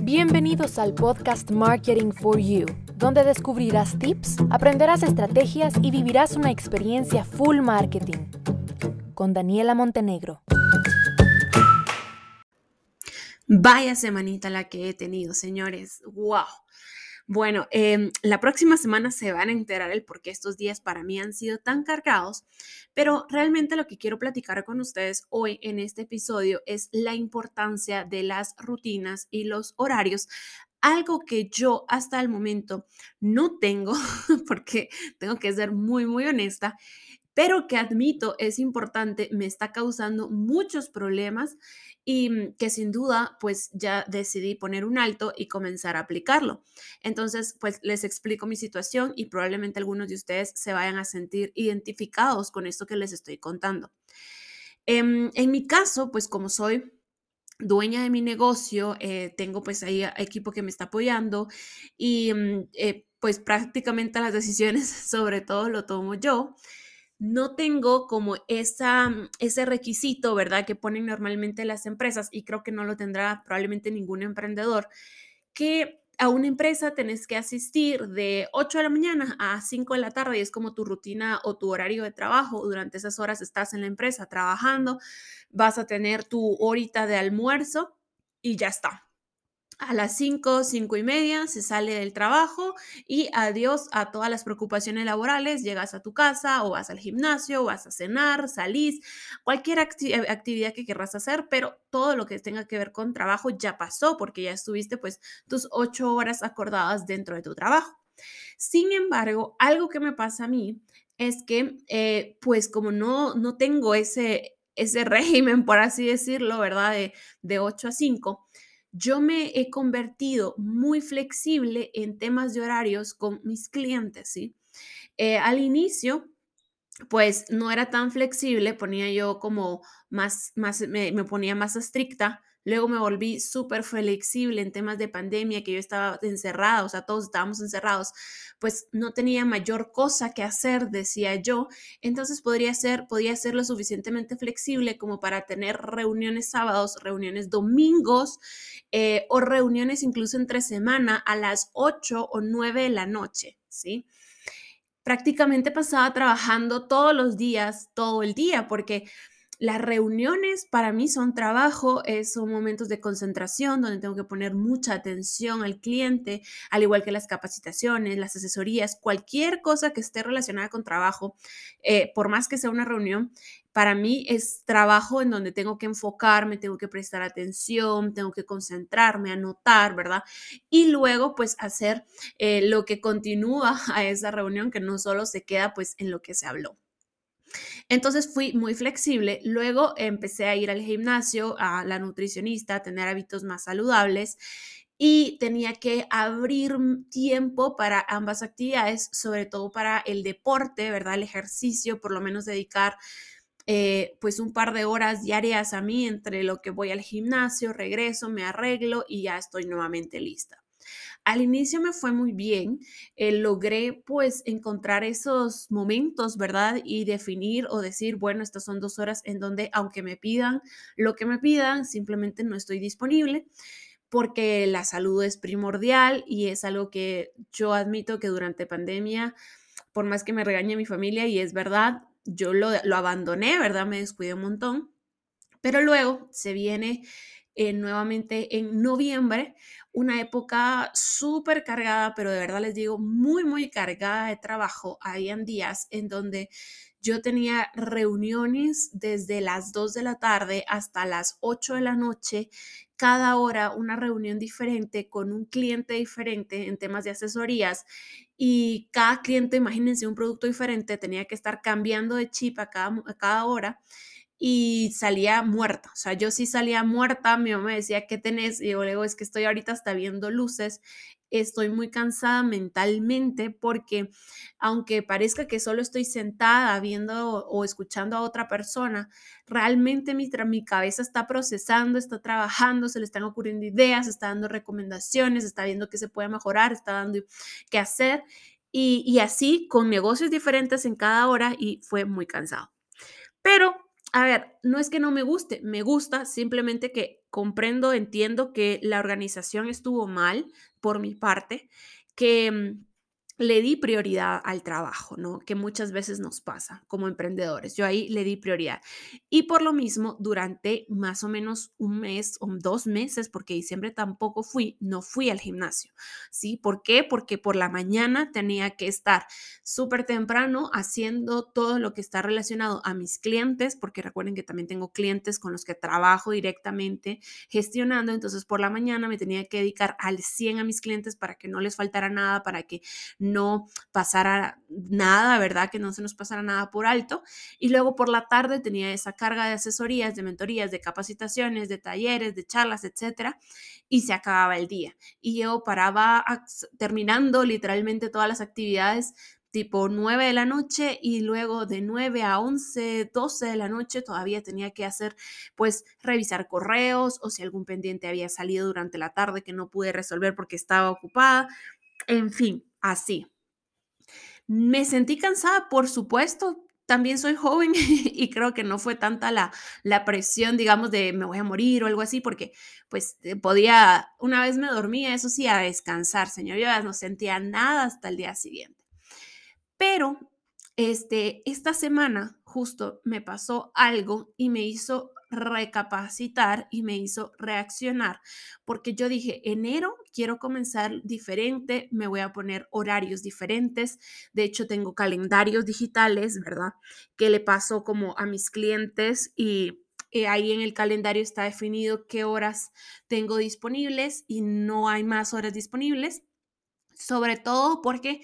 Bienvenidos al podcast Marketing for You, donde descubrirás tips, aprenderás estrategias y vivirás una experiencia full marketing. Con Daniela Montenegro. Vaya semanita la que he tenido, señores. ¡Wow! Bueno, em, la próxima semana se van a enterar el por qué estos días para mí han sido tan cargados, pero realmente lo que quiero platicar con ustedes hoy en este episodio es la importancia de las rutinas y los horarios algo que yo hasta el momento no tengo, porque tengo que ser muy, muy honesta, pero que admito es importante, me está causando muchos problemas y mm, que sin duda pues ya decidí poner un alto y comenzar a aplicarlo. Entonces pues les explico mi situación y probablemente algunos de ustedes se vayan a sentir identificados con esto que les estoy contando. Em, en, mi caso pues como soy dueña de mi negocio, eh, tengo pues ahí equipo que me está apoyando y mm, eh, pues prácticamente las decisiones sobre todo lo tomo yo no tengo como esa, mm, ese requisito, ¿verdad? Que ponen normalmente las empresas y creo que no lo tendrá probablemente ningún emprendedor, que a una empresa tenés que asistir de 8 de la mañana a 5 de la tarde y es como tu rutina o tu horario de trabajo. Durante esas horas estás en la empresa trabajando, vas a tener tu horita de almuerzo y ya está a las 5, 5 y media se sale del trabajo y adiós a todas las preocupaciones laborales, llegas a tu casa o vas al gimnasio, vas a cenar, salís, cualquier eh, actividad que querrás hacer, pero todo lo que tenga que ver con trabajo ya pasó porque ya estuviste pues tus 8 horas acordadas dentro de tu trabajo. Sin embargo, algo que me pasa a mí es que eh, pues como no, no tengo ese, ese régimen, por así decirlo, ¿verdad? De, de 8 a 5 yo me he convertido muy flexible en temas de horarios con mis clientes, ¿sí? Eh, al inicio, pues no era tan flexible, ponía yo como más, más me, me ponía más estricta Luego me volví súper flexible en temas de pandemia, que yo estaba encerrada, o sea, todos estábamos encerrados, pues no tenía mayor cosa que hacer, decía yo. Entonces podría ser, podía ser lo suficientemente flexible como para tener reuniones sábados, reuniones domingos eh, o reuniones incluso entre semana a las 8 o 9 de la noche, ¿sí? Prácticamente pasaba trabajando todos los días, todo el día, porque las reuniones para mí son trabajo, son momentos de concentración donde tengo que poner mucha atención al cliente, al igual que las capacitaciones, las asesorías, cualquier cosa que esté relacionada con trabajo, eh, por más que sea una reunión, para mí es trabajo en donde tengo que enfocarme, tengo que prestar atención, tengo que concentrarme, anotar, ¿verdad? Y luego pues hacer eh, lo que continúa a esa reunión, que no solo se queda pues en lo que se habló. Entonces fui muy flexible. Luego empecé a ir al gimnasio, a la nutricionista, a tener hábitos más saludables y tenía que abrir tiempo para ambas actividades, sobre todo para el deporte, ¿verdad? El ejercicio, por lo menos dedicar eh, pues un par de horas diarias a mí entre lo que voy al gimnasio, regreso, me arreglo y ya estoy nuevamente lista. Al inicio me fue muy bien, eh, logré pues encontrar esos momentos, ¿verdad? Y definir o decir, bueno, estas son dos horas en donde aunque me pidan lo que me pidan, simplemente no estoy disponible porque la salud es primordial y es algo que yo admito que durante pandemia, por más que me regañe mi familia, y es verdad, yo lo, lo abandoné, ¿verdad? Me descuidé un montón, pero luego se viene eh, nuevamente en noviembre, una época súper cargada, pero de verdad les digo, muy, muy cargada de trabajo. Habían días en donde yo tenía reuniones desde las 2 de la tarde hasta las 8 de la noche, cada hora una reunión diferente con un cliente diferente en temas de asesorías y cada cliente, imagínense, un producto diferente, tenía que estar cambiando de chip a cada, a cada hora y salía muerta. O sea, yo sí salía muerta. Mi mamá me decía, ¿qué tenés? Y yo le digo, es que estoy ahorita hasta viendo luces. Estoy muy cansada mentalmente porque aunque parezca que solo estoy sentada viendo o escuchando a otra persona, realmente mi, mi cabeza está procesando, está trabajando, se le están ocurriendo ideas, está dando recomendaciones, está viendo qué se puede mejorar, está dando qué hacer. Y, y así con negocios diferentes en cada hora y fue muy cansado. Pero a ver, no es que no me guste, me gusta, simplemente que comprendo, entiendo que la organización estuvo mal por mi parte, que mm, le di prioridad al trabajo, ¿no? Que muchas veces nos pasa como emprendedores. Yo ahí le di prioridad. Y por lo mismo, durante más o menos un mes o dos meses, porque diciembre tampoco fui, no fui al gimnasio, ¿sí? ¿Por qué? Porque por la mañana tenía que estar súper temprano haciendo todo lo que está relacionado a mis clientes, porque recuerden que también tengo clientes con los que trabajo directamente gestionando, entonces por la mañana me tenía que dedicar al 100 a mis clientes para que no les faltara nada, para que pasara nada, ¿verdad? Que no se nos pasara nada por alto. Y luego por la tarde tenía esa carga de asesorías, de mentorías, de capacitaciones, de talleres, de charlas, etcétera. Y se acababa el día. Y yo paraba terminando literalmente todas las actividades tipo 9 de la noche y luego de 9 a 11, 12 de la noche todavía tenía que hacer, pues, revisar correos o si algún pendiente había salido durante la tarde que no pude resolver porque estaba ocupada. En fin, así. Me sentí cansada, por supuesto. También soy joven y creo que no fue tanta la, la presión, digamos, de me voy a morir o algo así, porque pues eh, podía, una vez me dormía, eso sí, a descansar, señor. Yo no sentía nada hasta el día siguiente. Pero este, esta semana justo me pasó algo y me hizo recapacitar y me hizo reaccionar, porque yo dije, enero quiero comenzar diferente, me voy a poner horarios diferentes, de hecho tengo calendarios digitales, ¿verdad? Que le paso como a mis clientes y eh, ahí en el calendario está definido qué horas tengo disponibles y no hay más horas disponibles, sobre todo porque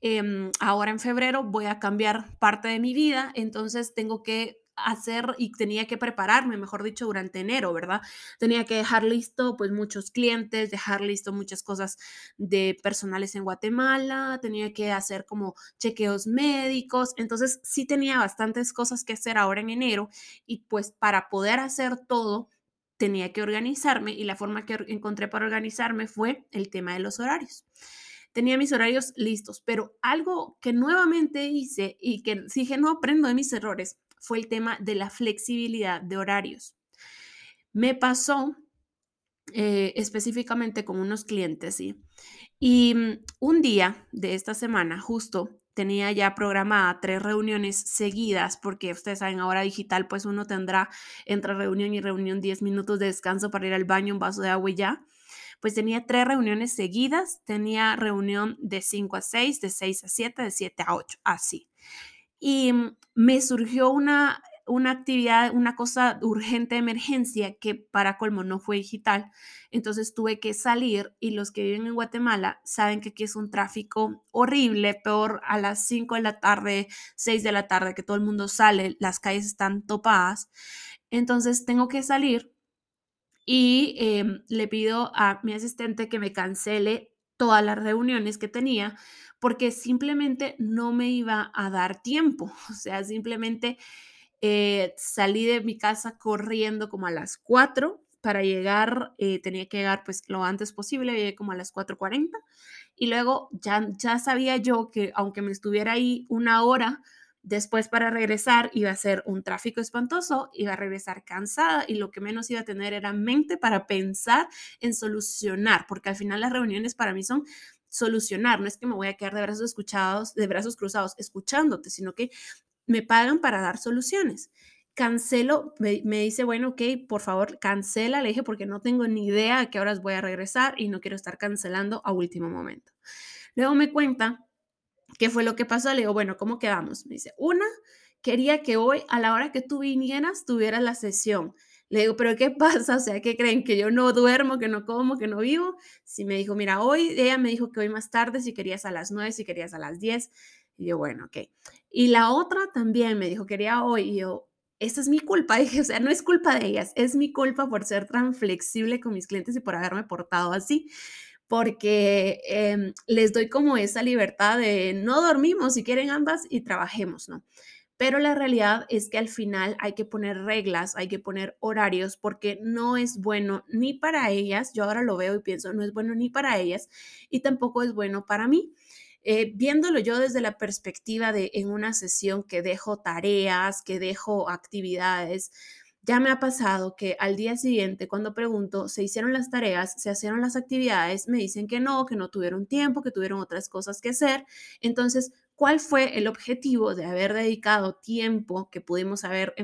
em, ahora en febrero voy a cambiar parte de mi vida, entonces tengo que hacer y tenía que prepararme, mejor dicho, durante enero, ¿verdad? Tenía que dejar listo pues muchos clientes, dejar listo muchas cosas de personales en Guatemala, tenía que hacer como chequeos médicos, entonces sí tenía bastantes cosas que hacer ahora en enero y pues para poder hacer todo tenía que organizarme y la forma que encontré para organizarme fue el tema de los horarios tenía mis horarios listos, pero algo que nuevamente hice y que dije, no aprendo de mis errores, fue el tema de la flexibilidad de horarios. Me pasó eh, específicamente con unos clientes. Y mm, un día de esta semana, justo, tenía ya programada tres reuniones seguidas, porque ustedes saben, ahora digital, pues uno tendrá entre reunión y reunión 10 minutos de descanso para ir al baño, un vaso de agua y ya. Pues tenía tres reuniones seguidas, tenía reunión de 5 a 6, de 6 a 7, de 7 a 8, así y mm, me surgió una, una actividad, una cosa urgente emergencia que para colmo no fue digital. Entonces tuve que salir y los que viven en Guatemala saben que aquí es un tráfico horrible, peor a las 5 de la tarde, 6 de la tarde, que todo el mundo sale, las calles están topadas. Entonces tengo que salir y em, le pido a mi asistente que me cancele todas las reuniones que tenía porque simplemente no me iba a dar tiempo. O sea, simplemente eh, salí de mi casa corriendo como a las 4 para llegar, eh, tenía que llegar pues lo antes posible, llegué como a las 4.40 y luego ya, ya sabía yo que aunque me estuviera ahí una hora después para regresar iba a ser un tráfico espantoso, iba a regresar cansada y lo que menos iba a tener era mente para pensar en solucionar, porque al final las reuniones para mí son solucionar, no es que me voy a quedar de brazos escuchados, de brazos cruzados escuchándote, sino que me pagan para dar soluciones. Cancelo, me, dice, bueno, ok, por favor, cancela, le dije, porque no tengo ni idea a qué horas voy a regresar y no quiero estar cancelando a último momento. Luego me cuenta qué fue lo que pasó, le digo, bueno, ¿cómo quedamos? Me dice, una, quería que hoy a la hora que tú vinieras tuvieras la sesión le digo, pero ¿qué pasa? O sea, ¿qué creen? ¿Que yo no duermo, que no como, que no vivo? Si me dijo, mira, hoy, ella me dijo que hoy más tarde, si querías a las 9, si querías a las 10. Y yo, bueno, ok. Y la otra también me dijo, quería hoy. Y yo, esa es mi culpa. Dije, o sea, no es culpa de ellas, es mi culpa por ser tan flexible con mis clientes y por haberme portado así porque em, les doy como esa libertad de no dormimos si quieren ambas y trabajemos, ¿no? Pero la realidad es que al final hay que poner reglas, hay que poner horarios, porque no es bueno ni para ellas, yo ahora lo veo y pienso, no es bueno ni para ellas y tampoco es bueno para mí. Eh, viéndolo yo desde la perspectiva de en una sesión que dejo tareas, que dejo actividades, ya me ha pasado que al día siguiente, cuando pregunto, ¿se hicieron las tareas? ¿Se hicieron las actividades? Me dicen que no, que no tuvieron tiempo, que tuvieron otras cosas que hacer. Entonces, ¿cuál fue el objetivo de haber dedicado tiempo que pudimos haber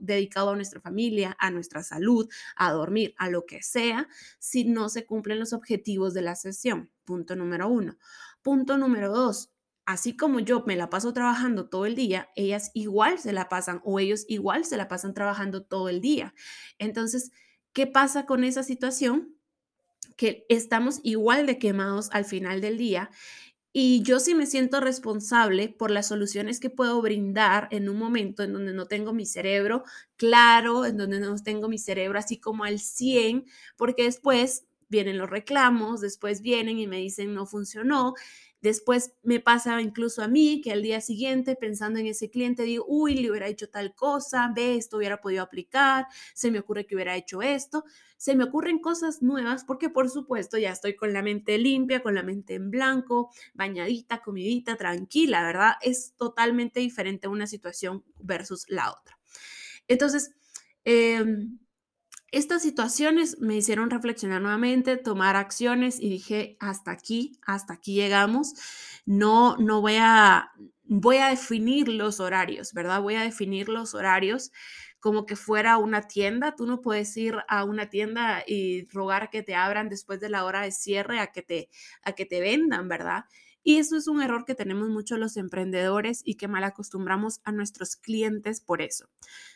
dedicado a nuestra familia, a nuestra salud, a dormir, a lo que sea, si no se cumplen los objetivos de la sesión? Punto número uno. Punto número dos, así como yo me la paso trabajando todo el día, ellas igual se la pasan o ellos igual se la pasan trabajando todo el día. Entonces, ¿qué pasa con esa situación? Que estamos igual de quemados al final del día y yo sí me siento responsable por las soluciones que puedo brindar en un momento en donde no tengo mi cerebro claro, en donde no tengo mi cerebro así como al 100, porque después vienen los reclamos, después vienen y me dicen no funcionó Después me pasa incluso a mí que al día siguiente, pensando en ese cliente, digo, uy, le hubiera hecho tal cosa, ve, esto hubiera podido aplicar, se me ocurre que hubiera hecho esto, se me ocurren cosas nuevas porque por supuesto ya estoy con la mente limpia, con la mente en blanco, bañadita, comidita, tranquila, ¿verdad? Es totalmente diferente una situación versus la otra. Entonces, eh, estas situaciones me hicieron reflexionar nuevamente, tomar acciones y dije, hasta aquí, hasta aquí llegamos. No, no voy a, voy a definir los horarios, ¿verdad? Voy a definir los horarios como que fuera una tienda. Tú no puedes ir a una tienda y rogar que te abran después de la hora de cierre a que te, a que te vendan, ¿verdad? Y eso es un error que tenemos mucho los emprendedores y que mal acostumbramos a nuestros clientes por eso.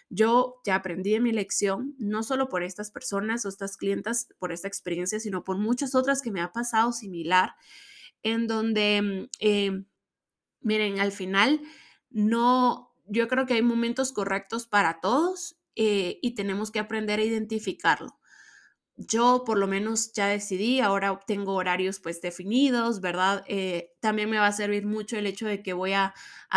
Yo ya aprendí de mi lección, no solo por estas personas o estas clientas, por esta experiencia, sino por muchas otras que me ha pasado similar, en donde, mm, eh, miren, al final, no, yo creo que hay momentos correctos para todos eh, y tenemos que aprender a identificarlo yo por lo menos ya decidí, ahora tengo horarios pues definidos, ¿verdad? Eh, también me va a servir mucho el hecho de que voy a,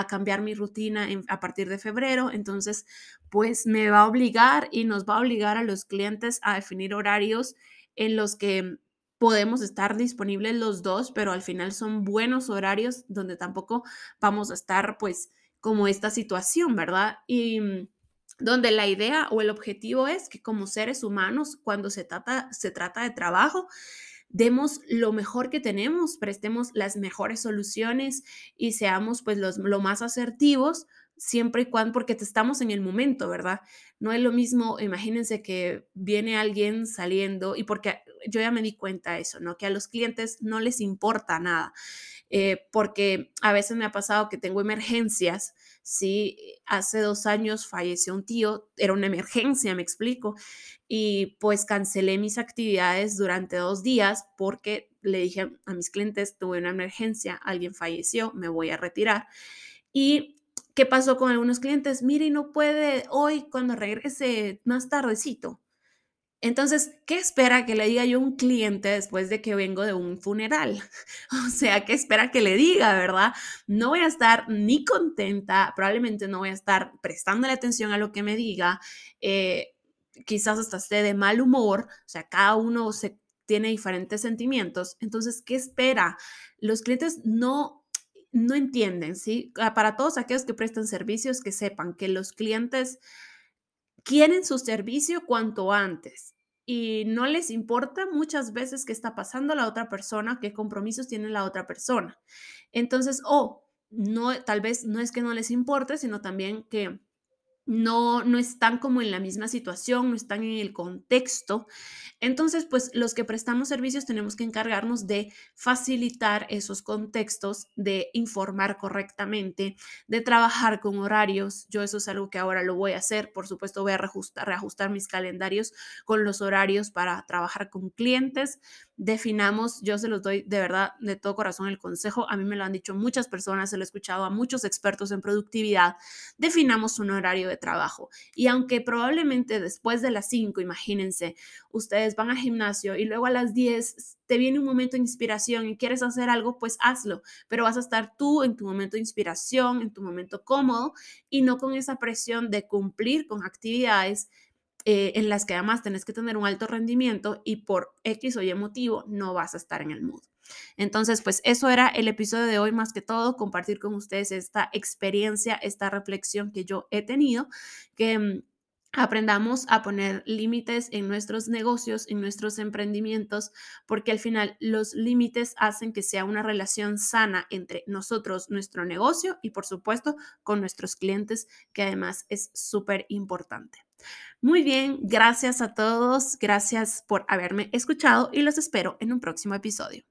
cambiar mi rutina a partir de febrero, entonces pues me va a obligar y nos va a obligar a los clientes a definir horarios en los que podemos estar disponibles los dos, pero al final son buenos horarios donde tampoco vamos a estar pues como esta situación, ¿verdad? Y donde la idea o el objetivo es que como seres humanos, cuando se trata, se trata de trabajo, demos lo mejor que tenemos, prestemos las mejores soluciones y seamos pues los, lo más asertivos siempre y cuando, porque estamos en el momento, ¿verdad? No es lo mismo, imagínense que viene alguien saliendo y porque yo ya me di cuenta de eso, ¿no? Que a los clientes no les importa nada, eh, porque a veces me ha pasado que tengo emergencias Sí, hace dos años falleció un tío, era una emergencia, me explico, y pues cancelé mis actividades durante dos días porque le dije a mis clientes, tuve una emergencia, alguien falleció, me voy a retirar. Y ¿qué pasó con algunos clientes? Mire, no puede hoy cuando regrese más tardecito. Entonces, ¿qué espera que le diga yo a un cliente después de que vengo de un funeral? O sea, ¿qué espera que le diga, verdad? No voy a estar ni contenta, probablemente no voy a estar prestándole atención a lo que me diga, eh, quizás hasta esté de mal humor, o sea, cada uno se tiene diferentes sentimientos. Entonces, ¿qué espera? Los clientes no no entienden, ¿sí? Ah, para todos aquellos que prestan servicios, que sepan que los clientes quieren su servicio cuanto antes y no les importa muchas veces qué está pasando la otra persona, qué compromisos tiene la otra persona. Entonces, o no, tal vez no es que no les importe, sino también que no, no están como en la misma situación, no están en el contexto. Entonces, pues los que prestamos servicios tenemos que encargarnos de facilitar esos contextos, de informar correctamente, de trabajar con horarios. Yo eso es algo que ahora lo voy a hacer. Por supuesto, voy a reajustar, reajustar mis calendarios con los horarios para trabajar con clientes. Definamos, yo se los doy de verdad, de todo corazón el consejo. A mí me lo han dicho muchas personas, se lo he escuchado a muchos expertos en productividad. Definamos un horario de trabajo. Y aunque probablemente después de las 5, imagínense, ustedes van al gimnasio y luego a las 10 te viene un momento de inspiración y quieres hacer algo, pues hazlo, pero vas a estar tú en tu momento de inspiración, en tu momento cómodo y no con esa presión de cumplir con actividades eh, en las que además tenés que tener un alto rendimiento y por X o Y motivo no vas a estar en el mood. Entonces, pues eso era el episodio de hoy, más que todo, compartir con ustedes esta experiencia, esta reflexión que yo he tenido, que mm, aprendamos a poner límites en nuestros negocios, en nuestros emprendimientos, porque al final los límites hacen que sea una relación sana entre nosotros, nuestro negocio y por supuesto con nuestros clientes, que además es súper importante. Muy bien, gracias a todos, gracias por haberme escuchado y los espero en un próximo episodio.